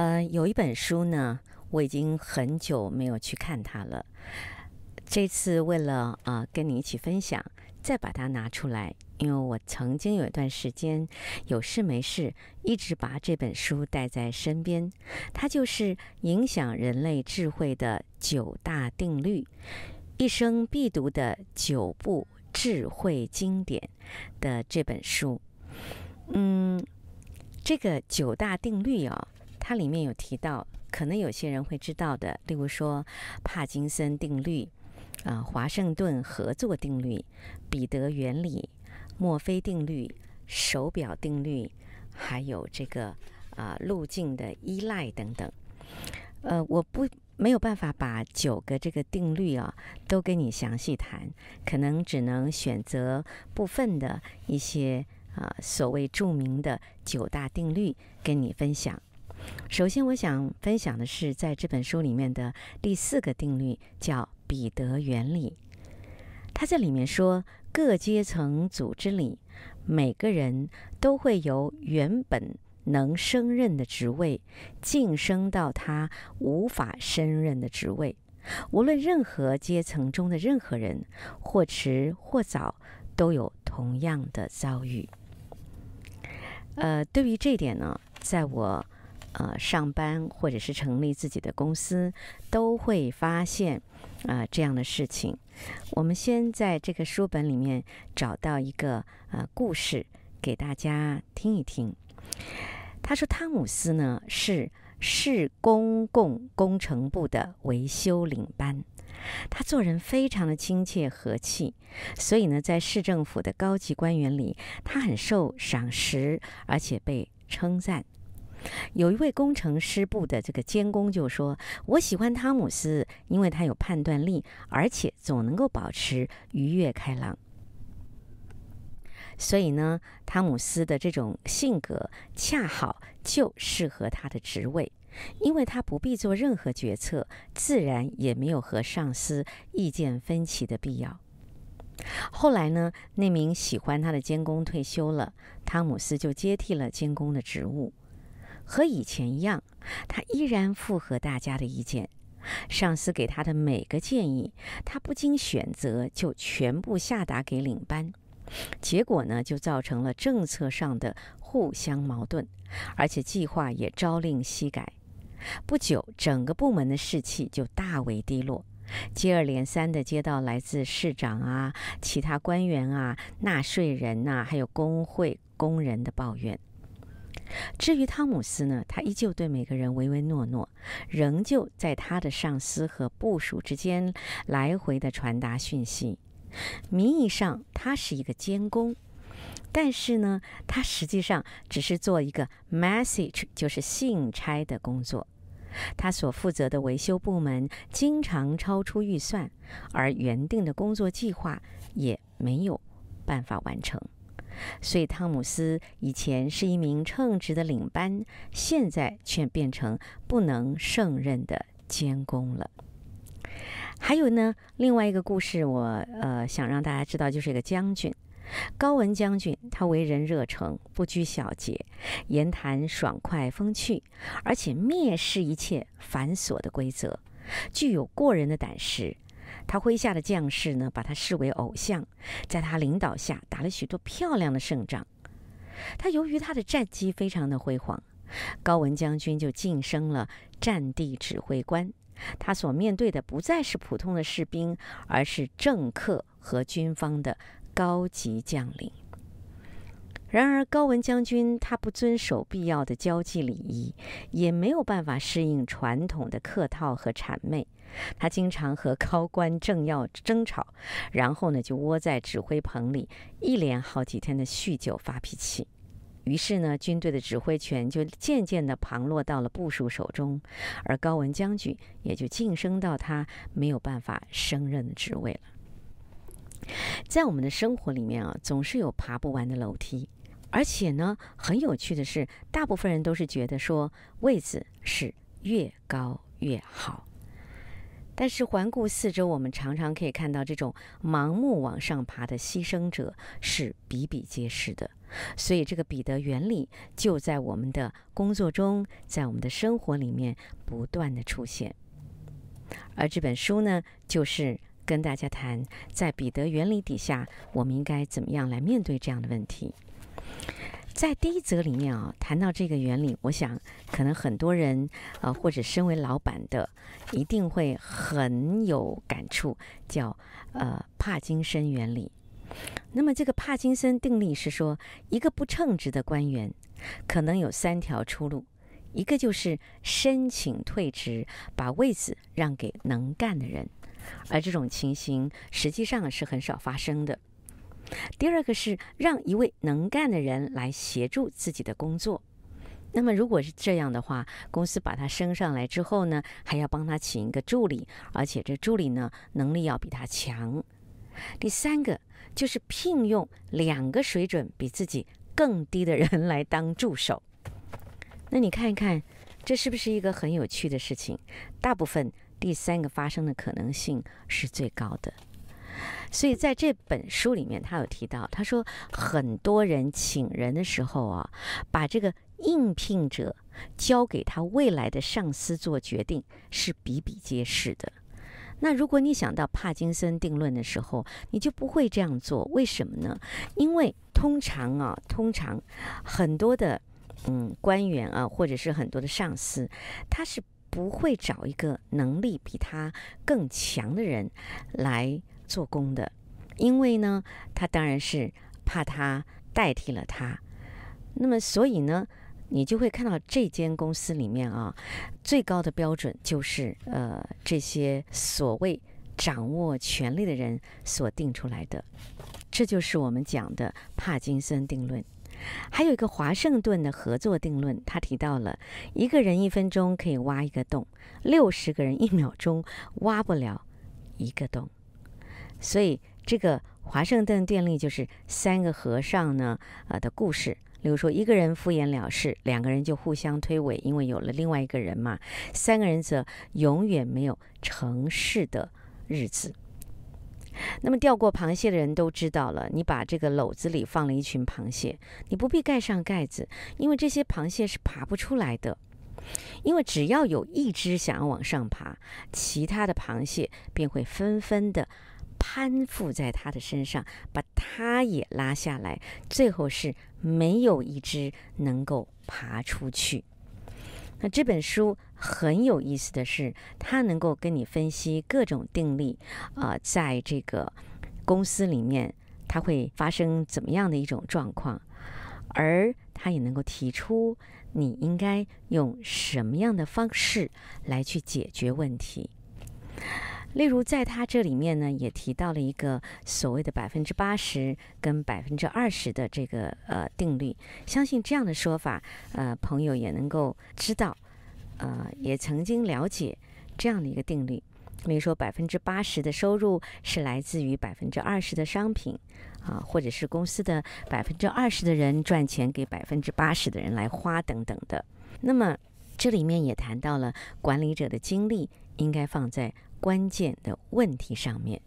呃，有一本书呢，我已经很久没有去看它了。这次为了啊、跟你一起分享，再把它拿出来，因为我曾经有一段时间有事没事，一直把这本书带在身边。它就是影响人类智慧的九大定律，一生必读的九部智慧经典的这本书。嗯，这个九大定律啊、它里面有提到，可能有些人会知道的，例如说帕金森定律、啊、华盛顿合作定律、彼得原理、墨菲定律、手表定律，还有这个啊、路径的依赖等等。呃，我不没有办法把九个这个定律啊都跟你详细谈，可能只能选择部分的一些啊、所谓著名的九大定律跟你分享。首先，我想分享的是在这本书里面的第四个定律，叫彼得原理。他在里面说，各阶层组织里，每个人都会由原本能胜任的职位晋升到他无法胜任的职位。无论任何阶层中的任何人，或迟或早，都有同样的遭遇。呃，对于这点呢，在我。呃，上班或者是成立自己的公司，都会发现啊、呃、这样的事情。我们先在这个书本里面找到一个呃故事，给大家听一听。他说，汤姆斯呢是市公共工程部的维修领班，他做人非常的亲切和气，所以呢，在市政府的高级官员里，他很受赏识，而且被称赞。有一位工程师部的这个监工就说：“我喜欢汤姆斯，因为他有判断力，而且总能够保持愉悦开朗。所以呢，汤姆斯的这种性格恰好就适合他的职位，因为他不必做任何决策，自然也没有和上司意见分歧的必要。后来呢，那名喜欢他的监工退休了，汤姆斯就接替了监工的职务。”和以前一样，他依然附和大家的意见。上司给他的每个建议，他不经选择就全部下达给领班。结果呢，就造成了政策上的互相矛盾，而且计划也朝令夕改。不久，整个部门的士气就大为低落，接二连三地接到来自市长啊、其他官员啊、纳税人呐、还有工会工人的抱怨。至于汤姆斯呢，他依旧对每个人唯唯诺诺，仍旧在他的上司和部属之间来回的传达讯息。名义上他是一个监工，但是呢，他实际上只是做一个 message，就是信差的工作。他所负责的维修部门经常超出预算，而原定的工作计划也没有办法完成。所以，汤姆斯以前是一名称职的领班，现在却变成不能胜任的监工了。还有呢，另外一个故事我，呃想让大家知道，就是一个将军高文将军，他为人热诚，不拘小节，言谈爽快风趣，而且蔑视一切繁琐的规则，具有过人的胆识。他麾下的将士呢，把他视为偶像，在他领导下打了许多漂亮的胜仗。他由于他的战绩非常的辉煌，高文将军就晋升了战地指挥官。他所面对的不再是普通的士兵，而是政客和军方的高级将领。然而，高文将军他不遵守必要的交际礼仪，也没有办法适应传统的客套和谄媚。他经常和高官政要争吵，然后呢，就窝在指挥棚里，一连好几天的酗酒发脾气。于是呢，军队的指挥权就渐渐地旁落到了部属手中，而高文将军也就晋升到他没有办法胜任的职位了。在我们的生活里面啊，总是有爬不完的楼梯。而且呢，很有趣的是，大部分人都是觉得说位子是越高越好。但是环顾四周，我们常常可以看到这种盲目往上爬的牺牲者是比比皆是的。所以，这个彼得原理就在我们的工作中，在我们的生活里面不断的出现。而这本书呢，就是跟大家谈，在彼得原理底下，我们应该怎么样来面对这样的问题。在第一则里面啊，谈到这个原理，我想可能很多人啊，或者身为老板的，一定会很有感触，叫呃帕金森原理。那么这个帕金森定律是说，一个不称职的官员可能有三条出路，一个就是申请退职，把位子让给能干的人，而这种情形实际上是很少发生的。第二个是让一位能干的人来协助自己的工作。那么如果是这样的话，公司把他升上来之后呢，还要帮他请一个助理，而且这助理呢能力要比他强。第三个就是聘用两个水准比自己更低的人来当助手。那你看一看，这是不是一个很有趣的事情？大部分第三个发生的可能性是最高的。所以在这本书里面，他有提到，他说很多人请人的时候啊，把这个应聘者交给他未来的上司做决定，是比比皆是的。那如果你想到帕金森定论的时候，你就不会这样做。为什么呢？因为通常啊，通常很多的嗯官员啊，或者是很多的上司，他是不会找一个能力比他更强的人来做工的，因为呢，他当然是怕他代替了他。那么，所以呢，你就会看到这间公司里面啊，最高的标准就是呃，这些所谓掌握权力的人所定出来的。这就是我们讲的帕金森定论。还有一个华盛顿的合作定论，他提到了一个人一分钟可以挖一个洞，六十个人一秒钟挖不了一个洞。所以，这个华盛顿电力就是三个和尚呢，呃的故事。例如说，一个人敷衍了事，两个人就互相推诿，因为有了另外一个人嘛。三个人则永远没有成事的日子。那么，钓过螃蟹的人都知道了，你把这个篓子里放了一群螃蟹，你不必盖上盖子，因为这些螃蟹是爬不出来的。因为只要有一只想要往上爬，其他的螃蟹便会纷纷的。攀附在他的身上，把他也拉下来，最后是没有一只能够爬出去。那这本书很有意思的是，它能够跟你分析各种定律，啊、在这个公司里面，它会发生怎么样的一种状况，而它也能够提出你应该用什么样的方式来去解决问题。例如，在他这里面呢，也提到了一个所谓的百分之八十跟百分之二十的这个呃定律。相信这样的说法，呃，朋友也能够知道，呃，也曾经了解这样的一个定律。例如说，百分之八十的收入是来自于百分之二十的商品，啊，或者是公司的百分之二十的人赚钱给百分之八十的人来花等等的。那么这里面也谈到了管理者的精力应该放在。关键的问题上面，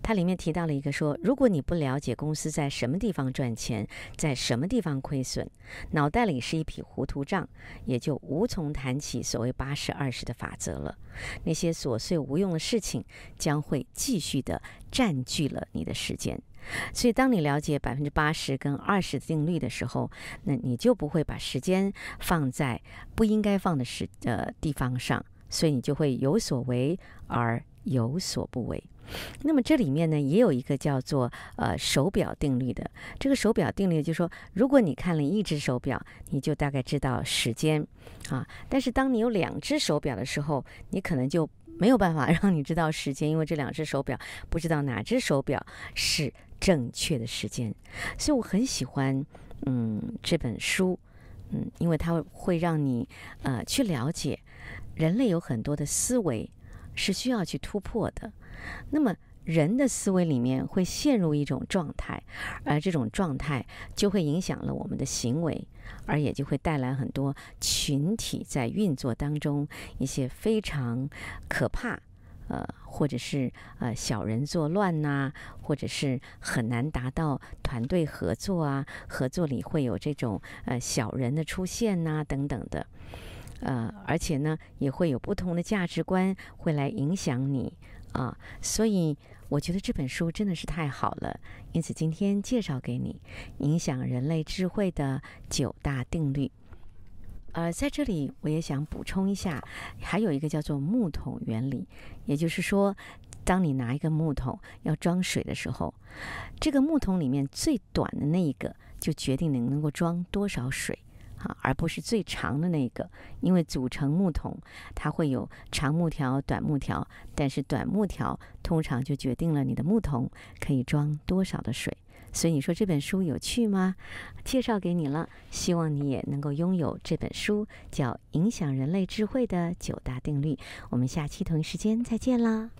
它里面提到了一个说：如果你不了解公司在什么地方赚钱，在什么地方亏损，脑袋里是一匹糊涂账，也就无从谈起所谓八十二十的法则了。那些琐碎无用的事情将会继续的占据了你的时间。所以，当你了解百分之八十跟二十定律的时候，那你就不会把时间放在不应该放的时呃地方上。所以你就会有所为而有所不为。那么这里面呢，也有一个叫做呃手表定律的。这个手表定律就是说，如果你看了一只手表，你就大概知道时间啊。但是当你有两只手表的时候，你可能就没有办法让你知道时间，因为这两只手表不知道哪只手表是正确的时间。所以我很喜欢嗯这本书，嗯，因为它会让你呃去了解。人类有很多的思维是需要去突破的，那么人的思维里面会陷入一种状态，而这种状态就会影响了我们的行为，而也就会带来很多群体在运作当中一些非常可怕呃，或者是呃小人作乱呐、或者是很难达到团队合作啊，合作里会有这种呃小人的出现呐、等等的，呃，而且呢，也会有不同的价值观会来影响你啊，所以我觉得这本书真的是太好了，因此今天介绍给你影响人类智慧的九大定律。呃，在这里我也想补充一下，还有一个叫做木桶原理，也就是说，当你拿一个木桶要装水的时候，这个木桶里面最短的那一个就决定你能够装多少水啊，而不是最长的那个，因为组成木桶它会有长木条、短木条，但是短木条通常就决定了你的木桶可以装多少的水。所以你说这本书有趣吗？介绍给你了，希望你也能够拥有这本书，叫《影响人类智慧的九大定律》。我们下期同一时间再见啦！